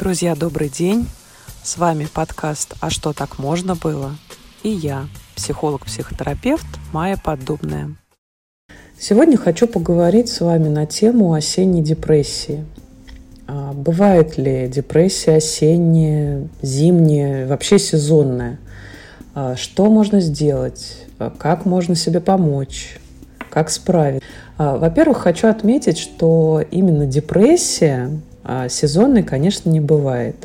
Друзья, добрый день! С вами подкаст «А что так можно было?» и я, психолог-психотерапевт Майя Поддубная. Сегодня хочу поговорить с вами на тему осенней депрессии. А бывает ли депрессия осенняя, зимняя, вообще сезонная? А что можно сделать? Как можно себе помочь? Как справиться? А, во-первых, хочу отметить, что именно депрессия сезонной, конечно, не бывает.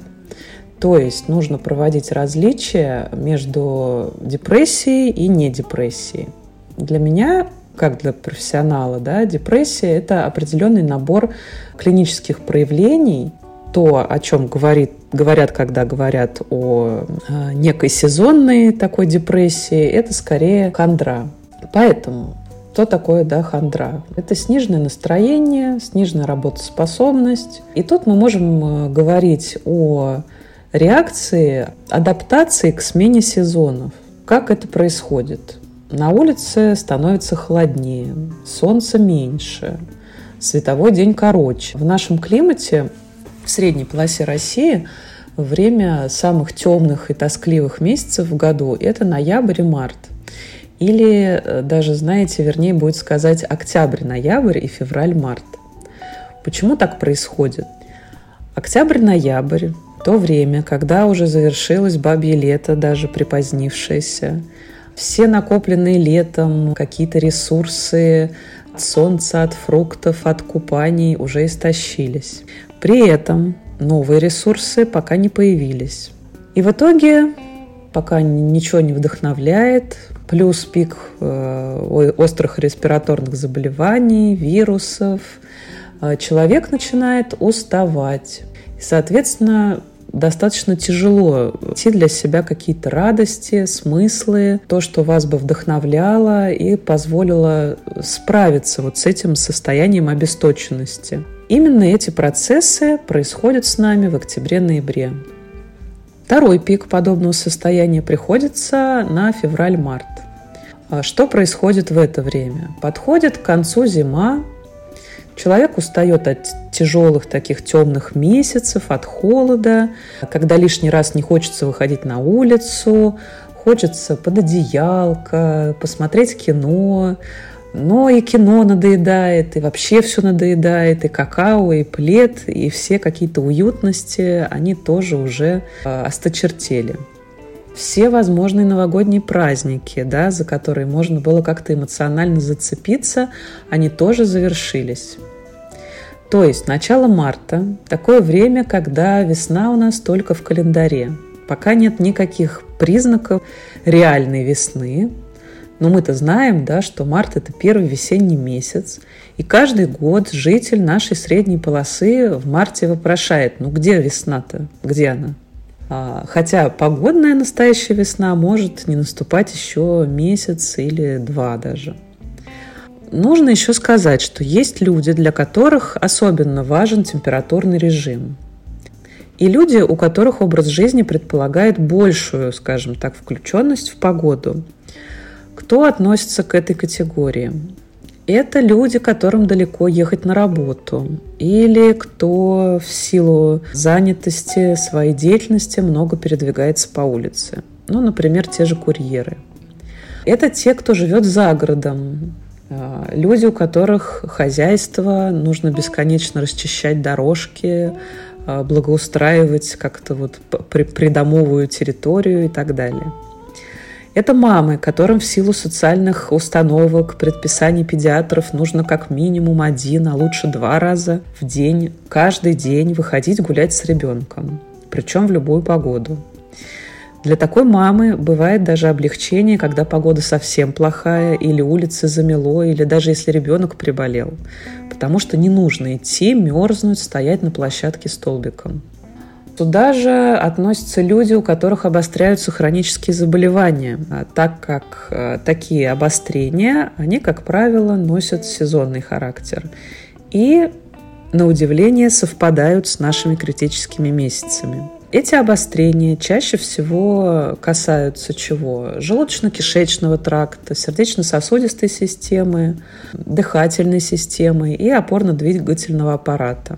То есть нужно проводить различия между депрессией и недепрессией. Для меня, как для профессионала, да, депрессия – это определенный набор клинических проявлений, то, о чем говорит, говорят, когда говорят о э, некой сезонной такой депрессии, это скорее хандра. Поэтому что такое да, хандра? Это сниженное настроение, сниженная работоспособность. И тут мы можем э, говорить о реакции, адаптации к смене сезонов. Как это происходит? На улице становится холоднее, солнца меньше, световой день короче. В нашем климате, в средней полосе России, время самых темных и тоскливых месяцев в году – это ноябрь и март. Или э, даже, знаете, вернее будет сказать октябрь-ноябрь и февраль-март. Почему так происходит? Октябрь-ноябрь то время, когда уже завершилось бабье лето, даже припозднившееся, все накопленные летом какие-то ресурсы от солнца, от фруктов, от купаний уже истощились. При этом новые ресурсы пока не появились. И в итоге, пока ничего не вдохновляет, плюс пик э, острых респираторных заболеваний, вирусов, э, человек начинает уставать. И, соответственно, достаточно тяжело найти для себя какие-то радости, смыслы, то, что вас бы вдохновляло и позволило справиться вот с этим состоянием обесточенности. Именно эти процессы происходят с нами в октябре-ноябре. Второй пик подобного состояния приходится на февраль-март. А что происходит в это время? Подходит к концу зима, Человек устает от тяжелых таких темных месяцев, от холода, когда лишний раз не хочется выходить на улицу, хочется под одеялко, посмотреть кино, но и кино надоедает, и вообще все надоедает, и какао, и плед, и все какие-то уютности, они тоже уже э, осточертели. Все возможные новогодние праздники, да, за которые можно было как-то эмоционально зацепиться, они тоже завершились. То есть начало марта – такое время, когда весна у нас только в календаре. Пока нет никаких признаков реальной весны, но мы-то знаем, да, что март – это первый весенний месяц, и каждый год житель нашей средней полосы в марте вопрошает, ну где весна-то, где она? А, хотя погодная настоящая весна может не наступать еще месяц или два даже. Нужно еще сказать, что есть люди, для которых особенно важен температурный режим. И люди, у которых образ жизни предполагает большую, скажем так, включенность в погоду. Кто относится к этой категории? Это люди, которым далеко ехать на работу, или кто в силу занятости своей деятельности много передвигается по улице. Ну, например, те же курьеры. Это те, кто живет за городом, а, люди, у которых хозяйство, нужно бесконечно расчищать дорожки, а, благоустраивать как-то вот придомовую территорию и так далее. Это мамы, которым в силу социальных установок, предписаний педиатров нужно как минимум один, а лучше два раза в день, каждый день выходить гулять с ребенком, причем в любую погоду. Для такой мамы бывает даже облегчение, когда погода совсем плохая, или улицы замело, или даже если ребенок приболел. Потому что не нужно идти, мерзнуть, стоять на площадке столбиком. Туда же относятся люди, у которых обостряются хронические заболевания, а так как э, такие обострения, они, как правило, носят сезонный характер. И, на удивление, совпадают с нашими критическими месяцами. Эти обострения чаще всего касаются чего? Желудочно-кишечного тракта, сердечно-сосудистой системы, дыхательной системы и опорно-двигательного аппарата.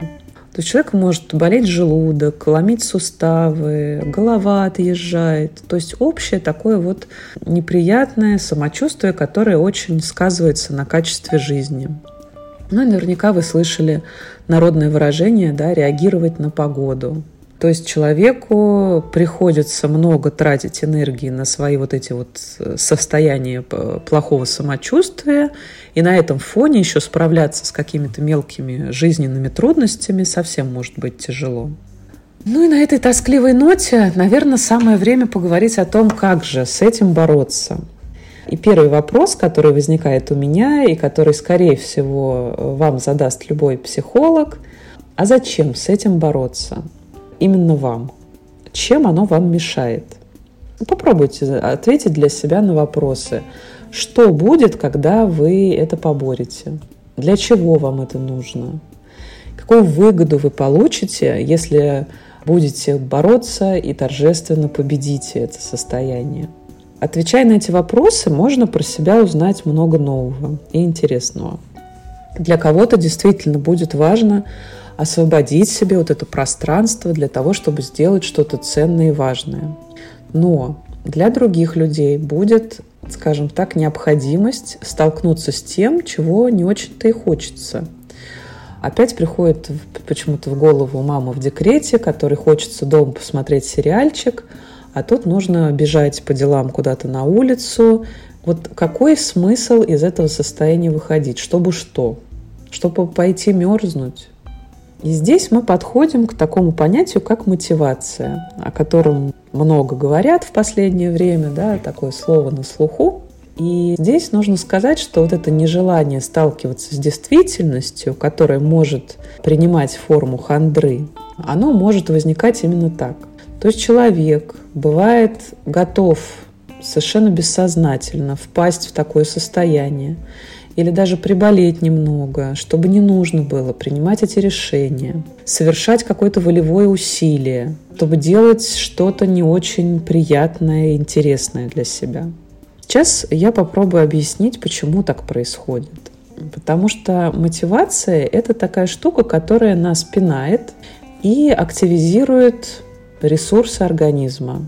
То человек может болеть желудок, ломить суставы, голова отъезжает. То есть общее такое вот неприятное самочувствие, которое очень сказывается на качестве жизни. Ну и наверняка вы слышали народное выражение да, «реагировать на погоду». То есть человеку приходится много тратить энергии на свои вот эти вот э, состояния плохого самочувствия, и на этом фоне еще справляться с какими-то мелкими жизненными трудностями совсем может быть тяжело. Ну и на этой тоскливой ноте, наверное, самое время поговорить о том, как же с этим бороться. И первый вопрос, который возникает у меня, и который, скорее всего, вам задаст любой психолог, а зачем с этим бороться? Именно вам? Чем оно вам мешает? Попробуйте ответить для себя на вопросы. Что будет, когда вы это поборете? Для чего вам это нужно? Какую выгоду вы получите, если будете бороться и торжественно победите это состояние? Отвечая на эти вопросы, можно про себя узнать много нового и интересного. Для кого-то действительно будет важно освободить себе вот это пространство для того, чтобы сделать что-то ценное и важное. Но для других людей будет, скажем так, необходимость столкнуться с тем, чего не очень-то и хочется. Опять приходит почему-то в голову мама в декрете, которой хочется дома посмотреть сериальчик, а тут нужно бежать по делам куда-то на улицу. Вот какой смысл из этого состояния выходить? Чтобы что? Чтобы пойти мерзнуть? И здесь мы подходим к такому понятию, как мотивация, о котором много говорят в последнее время, да, такое слово на слуху. И здесь нужно сказать, что вот это нежелание сталкиваться с действительностью, которая может принимать форму хандры, оно может возникать именно так. То есть человек бывает готов совершенно бессознательно впасть в такое состояние или даже приболеть немного, чтобы не нужно было принимать эти решения, совершать какое-то волевое усилие, чтобы делать что-то не очень приятное и интересное для себя. Сейчас я попробую объяснить, почему так происходит. Потому что мотивация – это такая штука, которая нас пинает и активизирует ресурсы организма.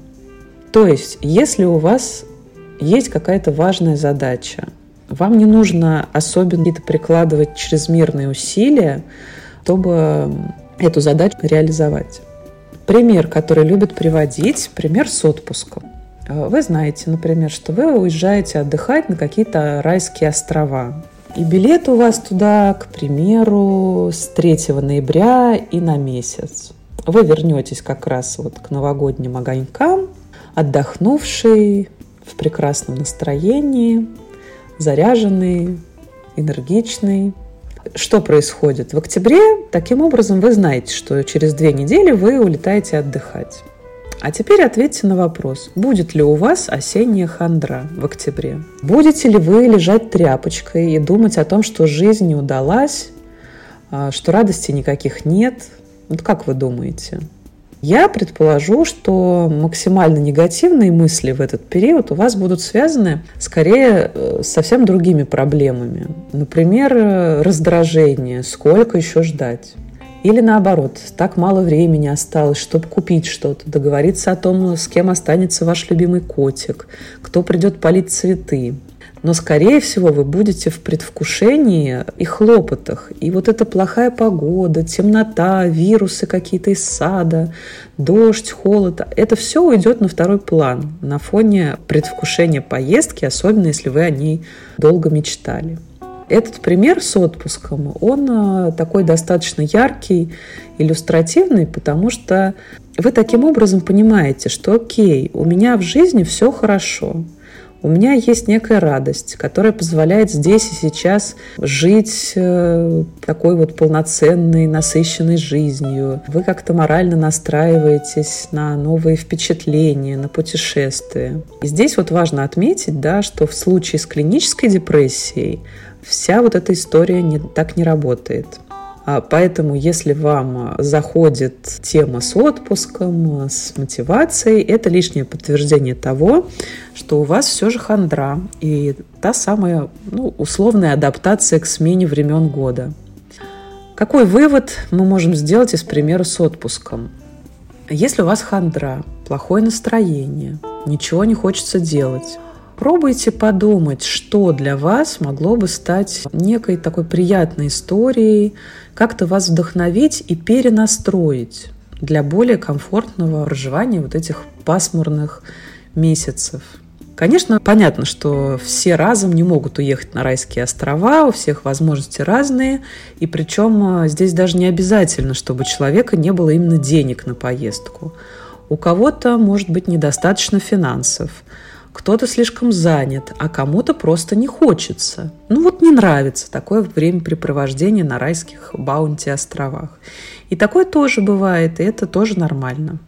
То есть, если у вас есть какая-то важная задача, вам не нужно особенно какие-то прикладывать чрезмерные усилия, чтобы эту задачу реализовать. Пример, который любят приводить, пример с отпуском. Вы знаете, например, что вы уезжаете отдыхать на какие-то райские острова. И билет у вас туда, к примеру, с 3 ноября и на месяц. Вы вернетесь как раз вот к новогодним огонькам, отдохнувший, в прекрасном настроении, заряженный, энергичный. Что происходит? В октябре таким образом вы знаете, что через две недели вы улетаете отдыхать. А теперь ответьте на вопрос, будет ли у вас осенняя хандра в октябре? Будете ли вы лежать тряпочкой и думать о том, что жизнь не удалась, а, что радости никаких нет? Вот как вы думаете? Я предположу, что максимально негативные мысли в этот период у вас будут связаны скорее э, с совсем другими проблемами. Например, э, раздражение, сколько еще ждать. Или наоборот, так мало времени осталось, чтобы купить что-то, договориться о том, с кем останется ваш любимый котик, кто придет полить цветы, но, скорее всего, вы будете в предвкушении и хлопотах. И вот эта плохая погода, темнота, вирусы какие-то из сада, дождь, холод, это все уйдет на второй план на фоне предвкушения поездки, особенно если вы о ней долго мечтали. Этот пример с отпуском, он а, такой достаточно яркий, иллюстративный, потому что вы таким образом понимаете, что окей, у меня в жизни все хорошо, у меня есть некая радость, которая позволяет здесь и сейчас жить э, такой вот полноценной, насыщенной жизнью. Вы как-то морально настраиваетесь на новые впечатления, на путешествия. И здесь вот важно отметить, да, что в случае с клинической депрессией вся вот эта история не, так не работает. А поэтому, если вам заходит тема с отпуском, с мотивацией, это лишнее подтверждение того, что у вас все же хандра и та самая ну, условная адаптация к смене времен года. Какой вывод мы можем сделать из примера с отпуском? Если у вас хандра, плохое настроение, ничего не хочется делать, пробуйте подумать, что для вас могло бы стать некой такой приятной историей, как-то вас вдохновить и перенастроить для более комфортного проживания вот этих пасмурных месяцев. Конечно, понятно, что все разом не могут уехать на райские острова, у всех возможности разные, и причем э, здесь даже не обязательно, чтобы у человека не было именно денег на поездку. У кого-то может быть недостаточно финансов, кто-то слишком занят, а кому-то просто не хочется. Ну вот не нравится такое времяпрепровождение на райских баунти-островах. И такое тоже бывает, и это тоже нормально.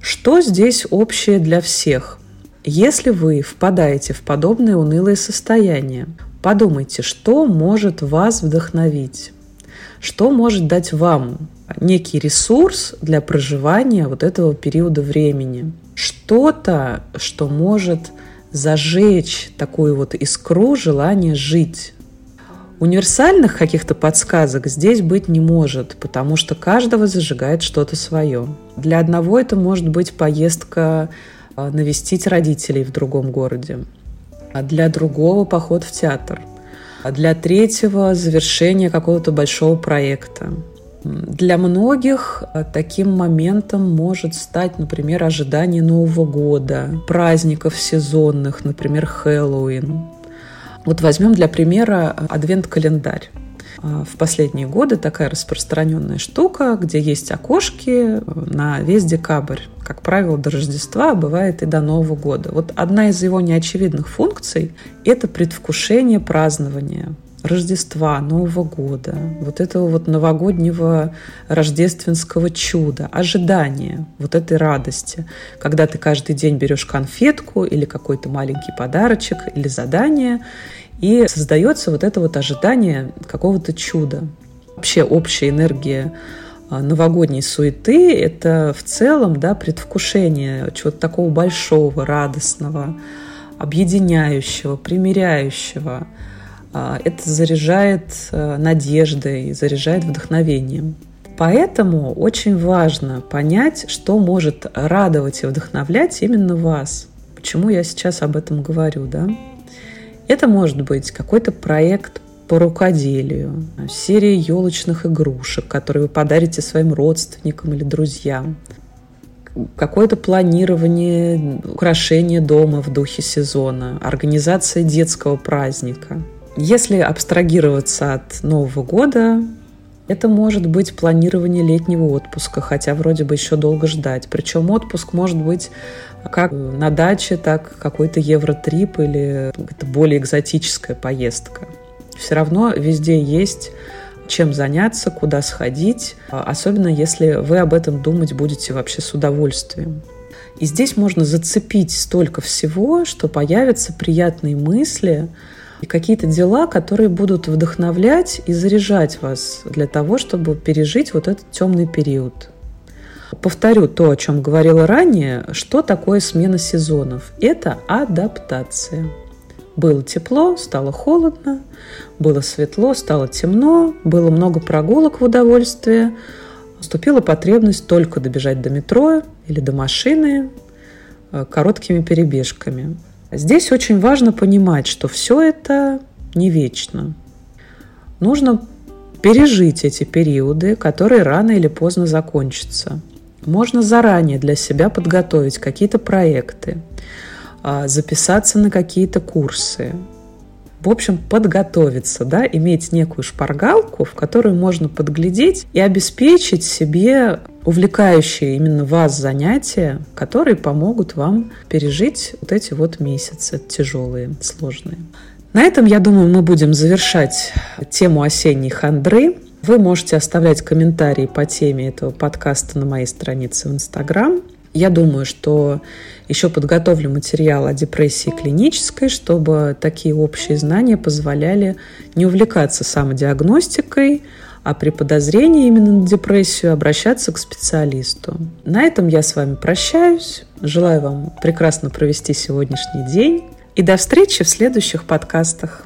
Что здесь общее для всех? Если вы впадаете в подобное унылое состояние, подумайте, что может вас вдохновить, что может дать вам некий ресурс для проживания вот этого периода времени. Что-то, что может зажечь такую вот искру желания жить. Универсальных каких-то подсказок здесь быть не может, потому что каждого зажигает что-то свое. Для одного это может быть поездка а, навестить родителей в другом городе, а для другого поход в театр, а для третьего завершение какого-то большого проекта. Для многих а, таким моментом может стать, например, ожидание Нового года, праздников сезонных, например, Хэллоуин. Вот возьмем для примера адвент-календарь. А, в последние годы такая распространенная штука, где есть окошки на весь декабрь. Как правило, до Рождества, а бывает и до Нового года. Вот одна из его неочевидных функций – это предвкушение празднования Рождества, Нового года, вот этого вот новогоднего рождественского чуда, ожидания вот этой радости, когда ты каждый день берешь конфетку или какой-то маленький подарочек или задание, и создается вот это вот ожидание какого-то чуда. Вообще общая энергия а, новогодней суеты – это в целом да, предвкушение чего-то такого большого, радостного, объединяющего, примиряющего. А, это заряжает а, надеждой, заряжает вдохновением. Поэтому очень важно понять, что может радовать и вдохновлять именно вас. Почему я сейчас об этом говорю, да? Это может быть какой-то проект по рукоделию, серия елочных игрушек, которые вы подарите своим родственникам или друзьям, какое-то планирование украшения дома в духе сезона, организация детского праздника. Если абстрагироваться от Нового года, это может быть планирование летнего отпуска, хотя вроде бы еще долго ждать. Причем отпуск может быть как на даче, так какой-то евротрип или более экзотическая поездка. Все равно везде есть чем заняться, куда сходить, особенно если вы об этом думать будете вообще с удовольствием. И здесь можно зацепить столько всего, что появятся приятные мысли и какие-то дела, которые будут вдохновлять и заряжать вас для того, чтобы пережить вот этот темный период. Повторю то, о чем говорила ранее, что такое смена сезонов. Это адаптация. Было тепло, стало холодно, было светло, стало темно, было много прогулок в удовольствие, наступила потребность только добежать до метро или до машины э, короткими перебежками. Здесь очень важно понимать, что все это не вечно. Нужно пережить эти периоды, которые рано или поздно закончатся. Можно заранее для себя подготовить какие-то проекты, а, записаться на какие-то курсы. В общем, подготовиться, да, иметь некую шпаргалку, в которую можно подглядеть и обеспечить себе увлекающие именно вас занятия, которые помогут вам пережить вот эти вот месяцы тяжелые, сложные. На этом, я думаю, мы будем завершать тему осенней хандры. Вы можете оставлять комментарии по теме этого подкаста на моей странице в Инстаграм. Я думаю, что еще подготовлю материал о депрессии клинической, чтобы такие общие знания позволяли не увлекаться самодиагностикой, а при подозрении именно на депрессию обращаться к специалисту. На этом я с вами прощаюсь. Желаю вам прекрасно провести сегодняшний день и до встречи в следующих подкастах.